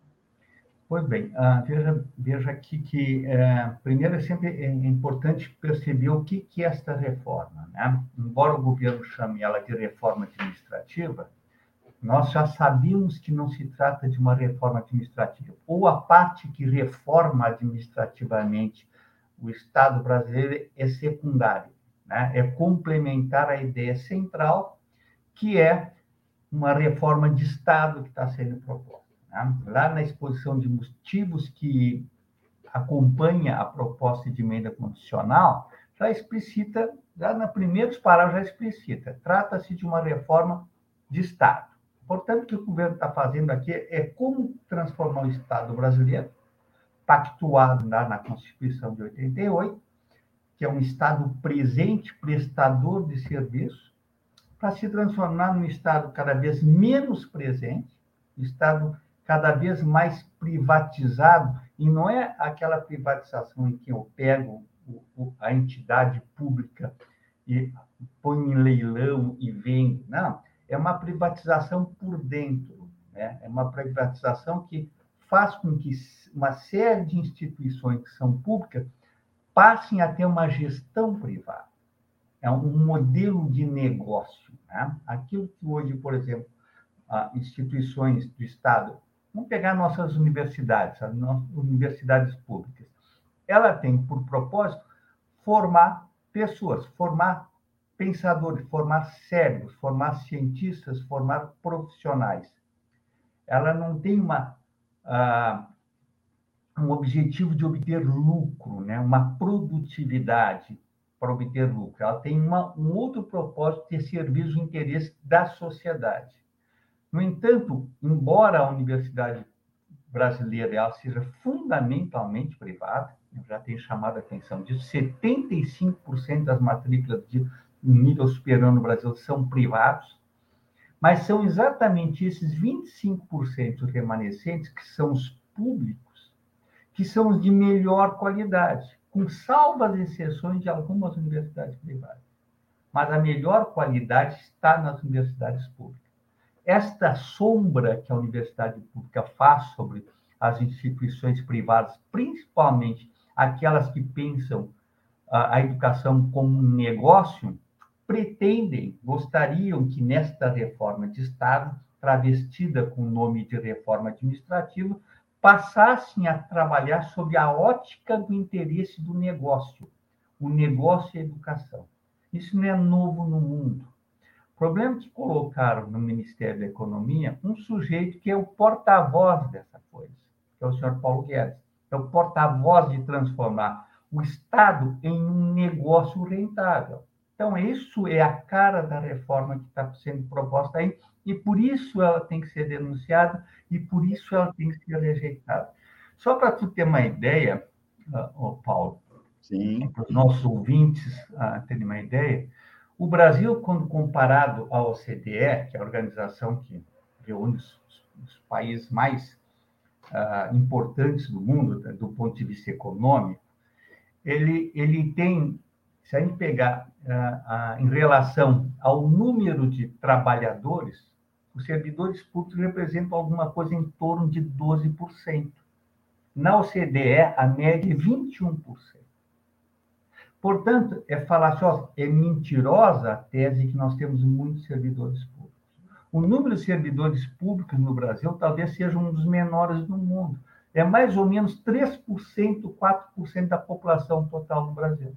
Pois bem, uh, veja, veja aqui que, uh, primeiro, é sempre é importante perceber o que, que é esta reforma. Né? Embora o governo chame ela de reforma administrativa, nós já sabíamos que não se trata de uma reforma administrativa, ou a parte que reforma administrativamente o Estado brasileiro é secundário, né? é complementar a ideia central, que é uma reforma de Estado que está sendo proposta. Né? Lá na exposição de motivos que acompanha a proposta de emenda constitucional, já explicita, já nos primeiros parágrafos já explicita, trata-se de uma reforma de Estado. Portanto, o que o governo está fazendo aqui é como transformar o Estado brasileiro, pactuado na, na Constituição de 88, que é um Estado presente, prestador de serviços, para se transformar num Estado cada vez menos presente, um Estado cada vez mais privatizado, e não é aquela privatização em que eu pego a entidade pública e ponho em leilão e vendo. Não, é uma privatização por dentro. Né? É uma privatização que faz com que uma série de instituições que são públicas passem a ter uma gestão privada. É um modelo de negócio. Né? Aquilo que hoje, por exemplo, instituições do Estado Vamos pegar nossas universidades, as nossas universidades públicas. Ela tem por propósito formar pessoas, formar pensadores, formar cérebros, formar cientistas, formar profissionais. Ela não tem uma, uh, um objetivo de obter lucro, né? uma produtividade para obter lucro. Ela tem uma, um outro propósito de servir os interesses da sociedade. No entanto, embora a universidade brasileira ela seja fundamentalmente privada, já tenho chamado a atenção disso, 75% das matrículas de nível superior no Brasil são privados, mas são exatamente esses 25% remanescentes que são os públicos, que são os de melhor qualidade, com salvas exceções de algumas universidades privadas. Mas a melhor qualidade está nas universidades públicas esta sombra que a universidade pública faz sobre as instituições privadas, principalmente aquelas que pensam a educação como um negócio, pretendem, gostariam que nesta reforma de Estado, travestida com o nome de reforma administrativa, passassem a trabalhar sob a ótica do interesse do negócio, o negócio e a educação. Isso não é novo no mundo problema é que colocaram no Ministério da Economia um sujeito que é o porta-voz dessa coisa, que é o senhor Paulo Guedes. É o porta-voz de transformar o Estado em um negócio rentável. Então, isso é a cara da reforma que está sendo proposta aí, e por isso ela tem que ser denunciada, e por isso ela tem que ser rejeitada. Só para tu ter uma ideia, uh, Paulo, para os nossos ouvintes uh, terem uma ideia, o Brasil, quando comparado à OCDE, que é a organização que reúne os, os países mais uh, importantes do mundo, do ponto de vista econômico, ele, ele tem, se a gente pegar uh, uh, em relação ao número de trabalhadores, os servidores públicos representam alguma coisa em torno de 12%. Na OCDE, a média é 21%. Portanto, é falaciosa, é mentirosa a tese que nós temos muitos servidores públicos. O número de servidores públicos no Brasil talvez seja um dos menores do mundo. É mais ou menos 3%, 4% da população total do Brasil.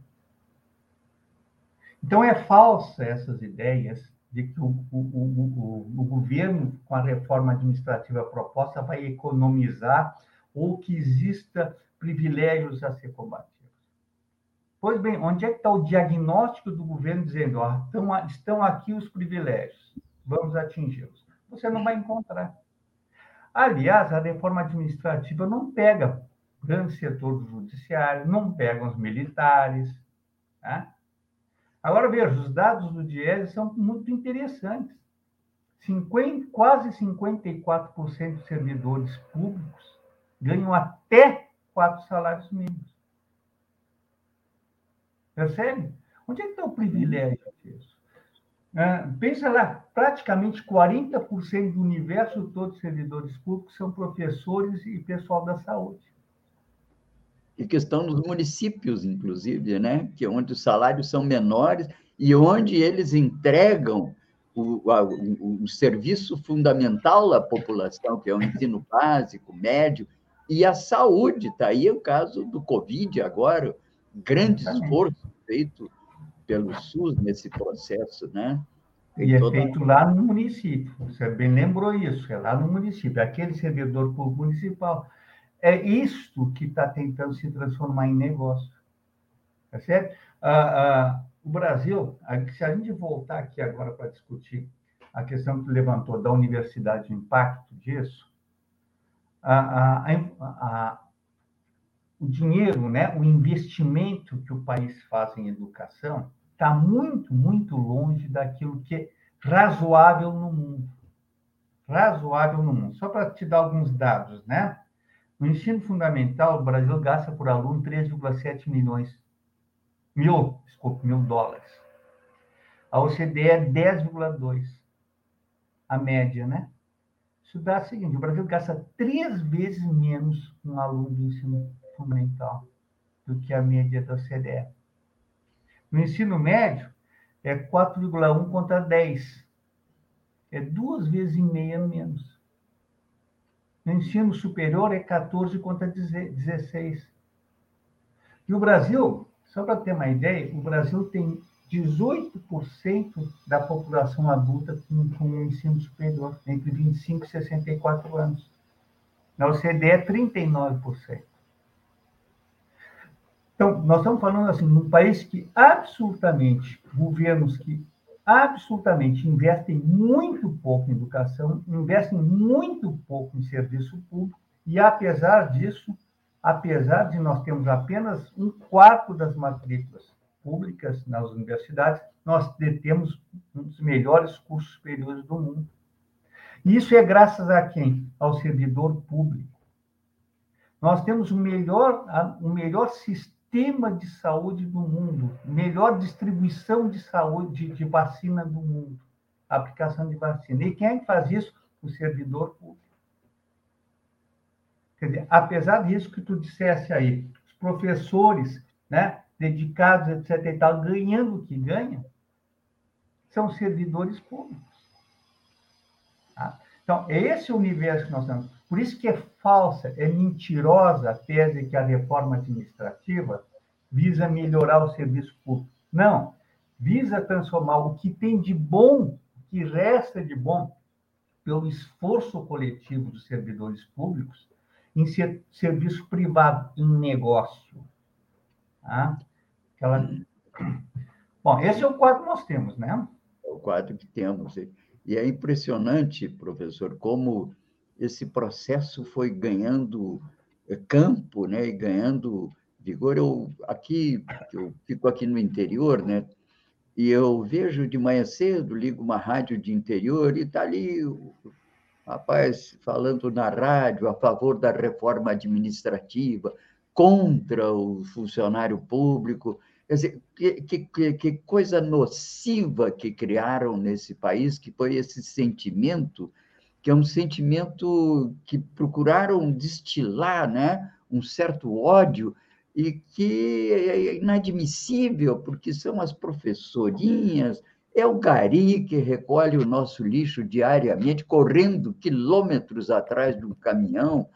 Então, é falsa essas ideias de que o, o, o, o, governo, com a reforma administrativa proposta, vai economizar ou que exista privilégios a ser combatidos. Pois bem, onde é que está o diagnóstico do governo dizendo, ó, estão, estão aqui os privilégios, vamos atingi-los? Você não vai encontrar. Aliás, a reforma administrativa não pega o grande setor do judiciário, não pega os militares. Tá? Agora, veja, os dados do Diese são muito interessantes. 50, quase 54% dos servidores públicos ganham até quatro salários mínimos. Percebe? Onde é que está o privilégio disso? É, pensa lá, praticamente 40% do universo todo de servidores públicos são professores e pessoal da saúde. E que estão nos municípios, inclusive, né? que é onde os salários são menores e onde eles entregam o, o, o, serviço fundamental da população, que é o ensino básico, médio, e a saúde. Está aí o caso do Covid agora, grande esforço feito pelo SUS nesse processo, né? E é feito lá no município. Você bem lembrou isso, é lá no município. Aquele servidor público municipal. É isto que está tentando se transformar em negócio. Tá certo? Ah, ah, o Brasil, se a gente voltar aqui agora para discutir a questão que levantou da universidade, o impacto disso, a, a, a, o dinheiro, né, o investimento que o país faz em educação está muito, muito longe daquilo que é razoável no mundo. Razoável no mundo. Só para te dar alguns dados, né? No ensino fundamental, o Brasil gasta por aluno 3,7 milhões mil, desculpe, mil dólares. A OCDE é 10,2, a média, né? Isso dá o seguinte: o Brasil gasta três vezes menos um aluno do ensino fundamental do que a média da OCDE. No ensino médio, é 4,1 contra 10. É duas vezes e meia menos. No ensino superior, é 14 contra 16. E o Brasil só para ter uma ideia, o Brasil tem 18% da população adulta com, com ensino superior, entre 25 e 64 anos. Na OCDE é 39%. Então, nós estamos falando assim, num país que absolutamente, governos que absolutamente investem muito pouco em educação, investem muito pouco em serviço público, e apesar disso, apesar de nós termos apenas um quarto das matrículas públicas nas universidades, nós detemos um dos melhores cursos superiores do mundo. E isso é graças a quem? Ao servidor público. Nós temos o melhor, o melhor sistema de saúde do mundo, melhor distribuição de saúde, de, vacina do mundo, aplicação de vacina. E quem é que faz isso? O servidor público. Quer dizer, apesar disso que tu dissesse aí, os professores, né, dedicados, etc. e tal, ganhando o que ganham, são servidores públicos. Tá? Então, é esse o universo que nós temos. Por isso que é falsa, é mentirosa a tese que a reforma administrativa visa melhorar o serviço público. Não, visa transformar o que tem de bom, o que resta de bom, pelo esforço coletivo dos servidores públicos, em ser, serviço privado, em negócio. Tá? Aquela... <clears throat> Bom, esse é o quadro que nós temos, né? É o quadro que temos. E é impressionante, professor, como esse processo foi ganhando eh, campo, né, e ganhando vigor. Eu aqui, eu fico aqui no interior, né, e eu vejo de manhã cedo, ligo uma rádio de interior e está ali rapaz falando na rádio a favor da reforma administrativa, contra o funcionário público. Quer dizer, que, que, que coisa nociva que criaram nesse país, que foi esse sentimento, que é um sentimento que procuraram destilar né? um certo ódio e que é inadmissível, porque são as professorinhas, é o gari que recolhe o nosso lixo diariamente, correndo quilômetros atrás do caminhão.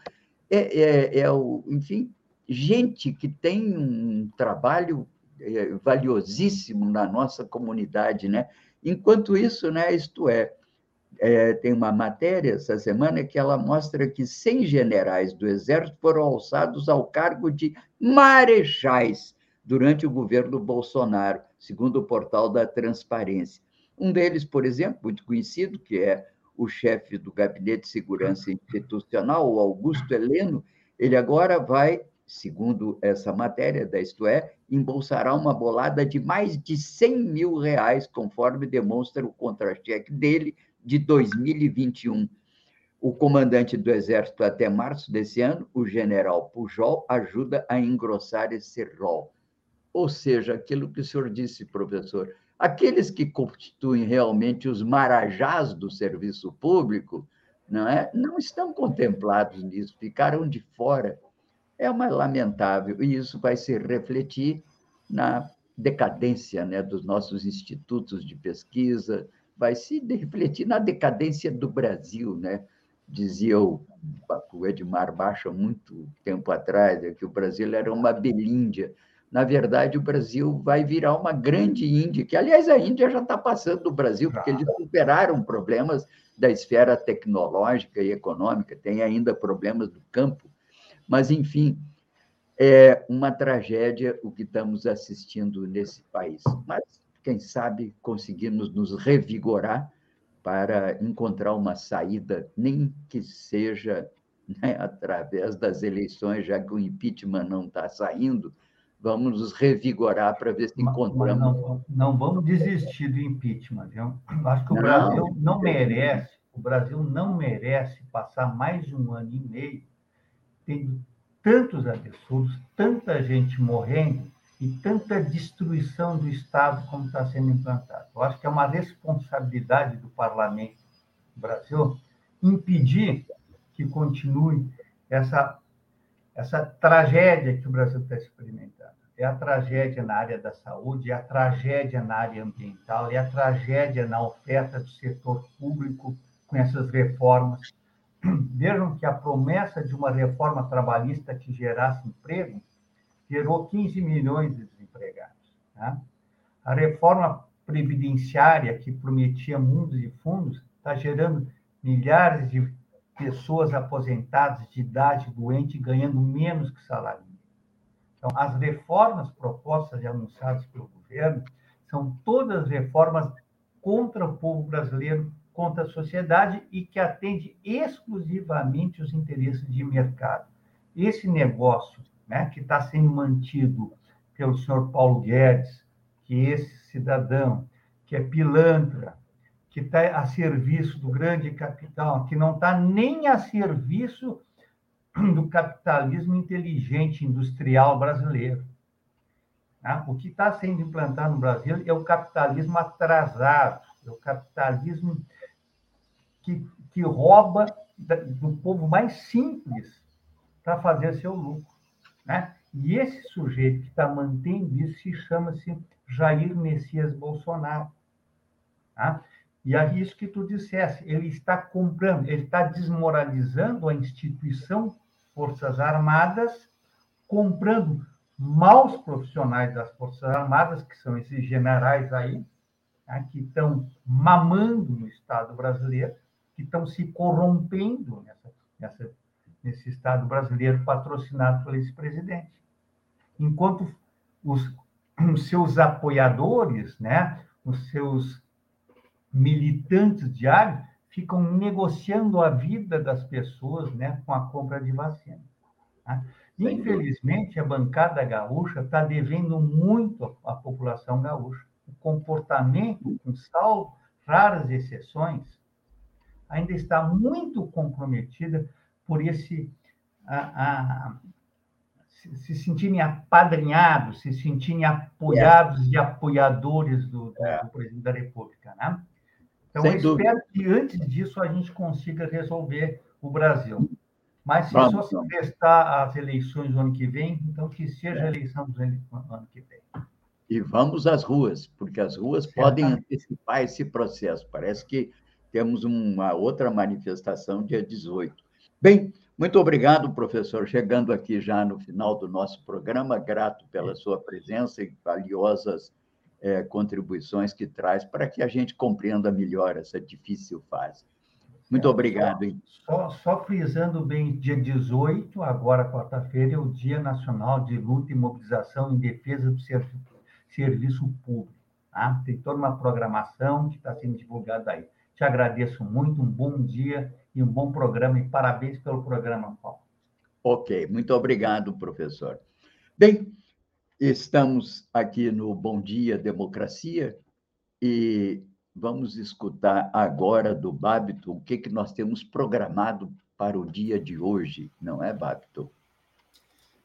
É, é, é o, enfim, gente que tem um trabalho é, valiosíssimo na nossa comunidade, né? Enquanto isso, né, isto é, é, tem uma matéria essa semana que ela mostra que 100 generais do Exército foram alçados ao cargo de marechais durante o governo Bolsonaro, segundo o portal da Transparência. Um deles, por exemplo, muito conhecido, que é o chefe do Gabinete de Segurança Institucional, o Augusto Heleno, ele agora vai, segundo essa matéria da Isto É, embolsará uma bolada de mais de 100 mil reais, conforme demonstra o contra-cheque dele de 2021. O comandante do Exército até março desse ano, o general Pujol, ajuda a engrossar esse rol. Ou seja, aquilo que o senhor disse, professor, aqueles que constituem realmente os marajás do serviço público, não é? Não estão contemplados nisso, ficaram de fora. É uma lamentável e isso vai se refletir na decadência, né, dos nossos institutos de pesquisa, vai se <laughs> refletir na decadência do Brasil, né? Dizia o, o Edmar Baixa muito tempo atrás que o Brasil era uma belíndia. Na verdade, o Brasil vai virar uma grande Índia, que, aliás, a Índia já está passando do Brasil, porque eles superaram problemas da esfera tecnológica e econômica, tem ainda problemas do campo, mas, enfim, é uma tragédia o que estamos assistindo nesse país. Mas, quem sabe, conseguimos nos revigorar para encontrar uma saída, nem que seja né, através das eleições, já que o impeachment não está saindo, vamos nos revigorar para ver se encontramos. Não, não, vamos desistir do impeachment, viu? Acho que o não, Brasil não merece, o Brasil não merece passar mais um ano e meio tendo tantos absurdos, tanta gente morrendo e tanta destruição do Estado como está sendo implantado. Eu acho que é uma responsabilidade do parlamento do Brasil impedir que continue essa, essa tragédia que o Brasil está experimentando. É a tragédia na área da saúde, é a tragédia na área ambiental, é a tragédia na oferta do setor público com essas reformas Vejam que a promessa de uma reforma trabalhista que gerasse emprego gerou 15 milhões de desempregados. Né? A reforma previdenciária, que prometia mundos e fundos, está gerando milhares de pessoas aposentadas de idade doente ganhando menos que salário mínimo. Então, as reformas propostas e anunciadas pelo governo são todas reformas contra o povo brasileiro contra a sociedade e que atende exclusivamente os interesses de mercado. Esse negócio né, que está sendo mantido pelo senhor Paulo Guedes, que esse cidadão, que é pilantra, que está a serviço do grande capital, que não está nem a serviço do capitalismo inteligente industrial brasileiro. Né? O que está sendo implantado no Brasil é o capitalismo atrasado, é o capitalismo que, que rouba do povo mais simples para fazer seu lucro. Né? E esse sujeito que está mantendo isso se chama-se Jair Messias Bolsonaro. Tá? E é isso que tu disseste, ele está comprando, ele está desmoralizando a instituição Forças Armadas, comprando maus profissionais das Forças Armadas, que são esses generais aí, tá? que estão mamando no Estado brasileiro, que estão se corrompendo nessa, nessa, nesse Estado brasileiro patrocinado pelo ex-presidente. Enquanto os, os seus apoiadores, né, os seus militantes diários, ficam negociando a vida das pessoas né, com a compra de vacina. Né? Infelizmente, a bancada gaúcha está devendo muito à população gaúcha. O comportamento, com salvo raras exceções, ainda está muito comprometida por esse a, a, se, se, sentirem apadrinhados, se sentirem apoiados é. e apoiadores do, do, é. do, presidente da República, né? Então, Sem eu dúvida. espero que antes disso a gente consiga resolver o Brasil. Mas se Vamos, só se prestar as eleições no ano que vem, então que seja a é. eleição do ano que vem. E vamos às ruas, porque as ruas podem antecipar esse processo. Parece que temos uma outra manifestação dia 18. Bem, muito obrigado, professor. Chegando aqui já no final do nosso programa, grato pela sua presença e valiosas é, contribuições que traz para que a gente compreenda melhor essa difícil fase. Muito obrigado. Hein? Só, só frisando bem, dia 18, agora quarta-feira, é o Dia Nacional de Luta e Mobilização em Defesa do Serviço Público. Tá? Tem toda uma programação que está sendo divulgada aí. Te agradeço muito, um bom dia e um bom programa, e parabéns pelo programa, Paulo. Ok, muito obrigado, professor. Bem, estamos aqui no Bom Dia Democracia e vamos escutar agora do Babito o que, que nós temos programado para o dia de hoje, não é, Babito?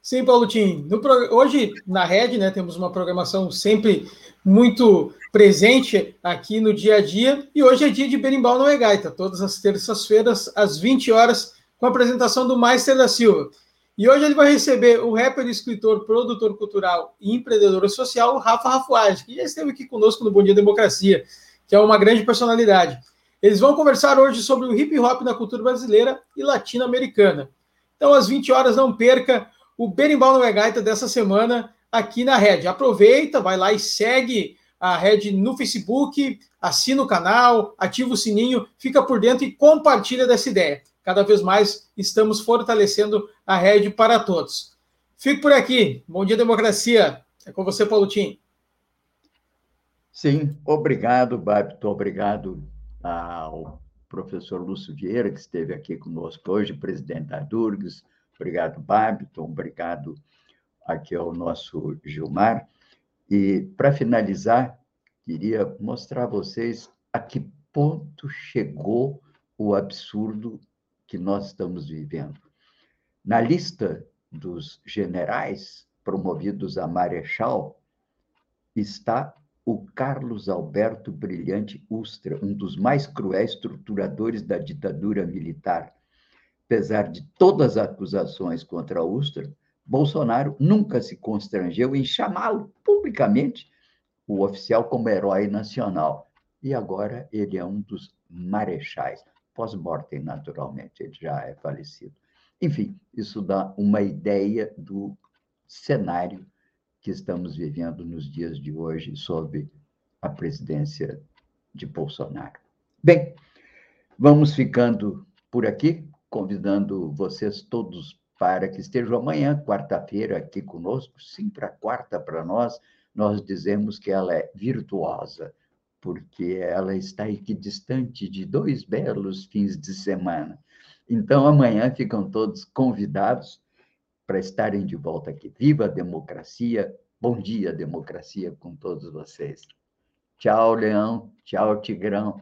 Sim, Paulo Tim. Hoje, na Rede, né, temos uma programação sempre muito presente aqui no dia a dia. E hoje é dia de Berimbau Não é Gaita, todas as terças-feiras, às 20 horas, com a apresentação do Meister da Silva. E hoje ele vai receber o rapper, escritor, produtor cultural e empreendedor social, Rafa Rafuage, que já esteve aqui conosco no Bom Dia Democracia, que é uma grande personalidade. Eles vão conversar hoje sobre o hip hop na cultura brasileira e latino-americana. Então, às 20 horas, não perca o Berimbau Não é Gaita dessa semana aqui na Red. Aproveita, vai lá e segue a Red no Facebook, assina o canal, ativa o sininho, fica por dentro e compartilha dessa ideia. Cada vez mais estamos fortalecendo a Red para todos. Fico por aqui. Bom dia, democracia. É com você, Paulo Tim. Sim, obrigado, Babito. Obrigado ao professor Lúcio Vieira, que esteve aqui conosco hoje, presidente da Durgs. Obrigado, Babiton. Obrigado aqui ao nosso Gilmar. E, para finalizar, queria mostrar a vocês a que ponto chegou o absurdo que nós estamos vivendo. Na lista dos generais promovidos a marechal está o Carlos Alberto Brilhante Ustra, um dos mais cruéis torturadores da ditadura militar. Apesar de todas as acusações contra Ustra, Bolsonaro nunca se constrangeu em chamá-lo publicamente o oficial como herói nacional. E agora ele é um dos marechais, pós-mortem, naturalmente, ele já é falecido. Enfim, isso dá uma ideia do cenário que estamos vivendo nos dias de hoje sob a presidência de Bolsonaro. Bem, vamos ficando por aqui, convidando vocês todos para que estejam amanhã, quarta-feira, aqui conosco. Sim, para quarta, para nós, nós dizemos que ela é virtuosa, porque ela está equidistante de dois belos fins de semana. Então, amanhã ficam todos convidados para estarem de volta aqui. Viva a democracia! Bom dia, democracia, com todos vocês. Tchau, Leão. Tchau, Tigrão.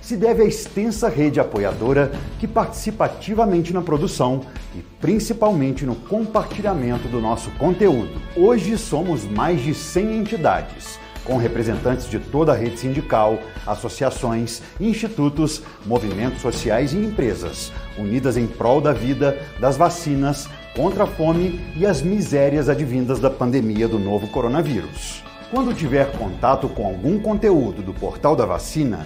se deve à extensa rede apoiadora que participa ativamente na produção e principalmente no compartilhamento do nosso conteúdo. Hoje somos mais de 100 entidades, com representantes de toda a rede sindical, associações, institutos, movimentos sociais e empresas, unidas em prol da vida, das vacinas, contra a fome e as misérias advindas da pandemia do novo coronavírus. Quando tiver contato com algum conteúdo do Portal da Vacina,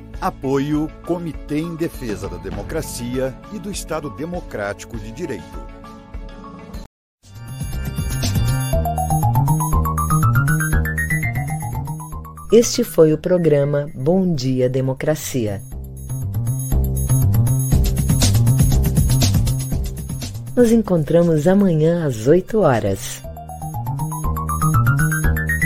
Apoio Comitê em Defesa da Democracia e do Estado Democrático de Direito. Este foi o programa Bom Dia Democracia. Nos encontramos amanhã às 8 horas.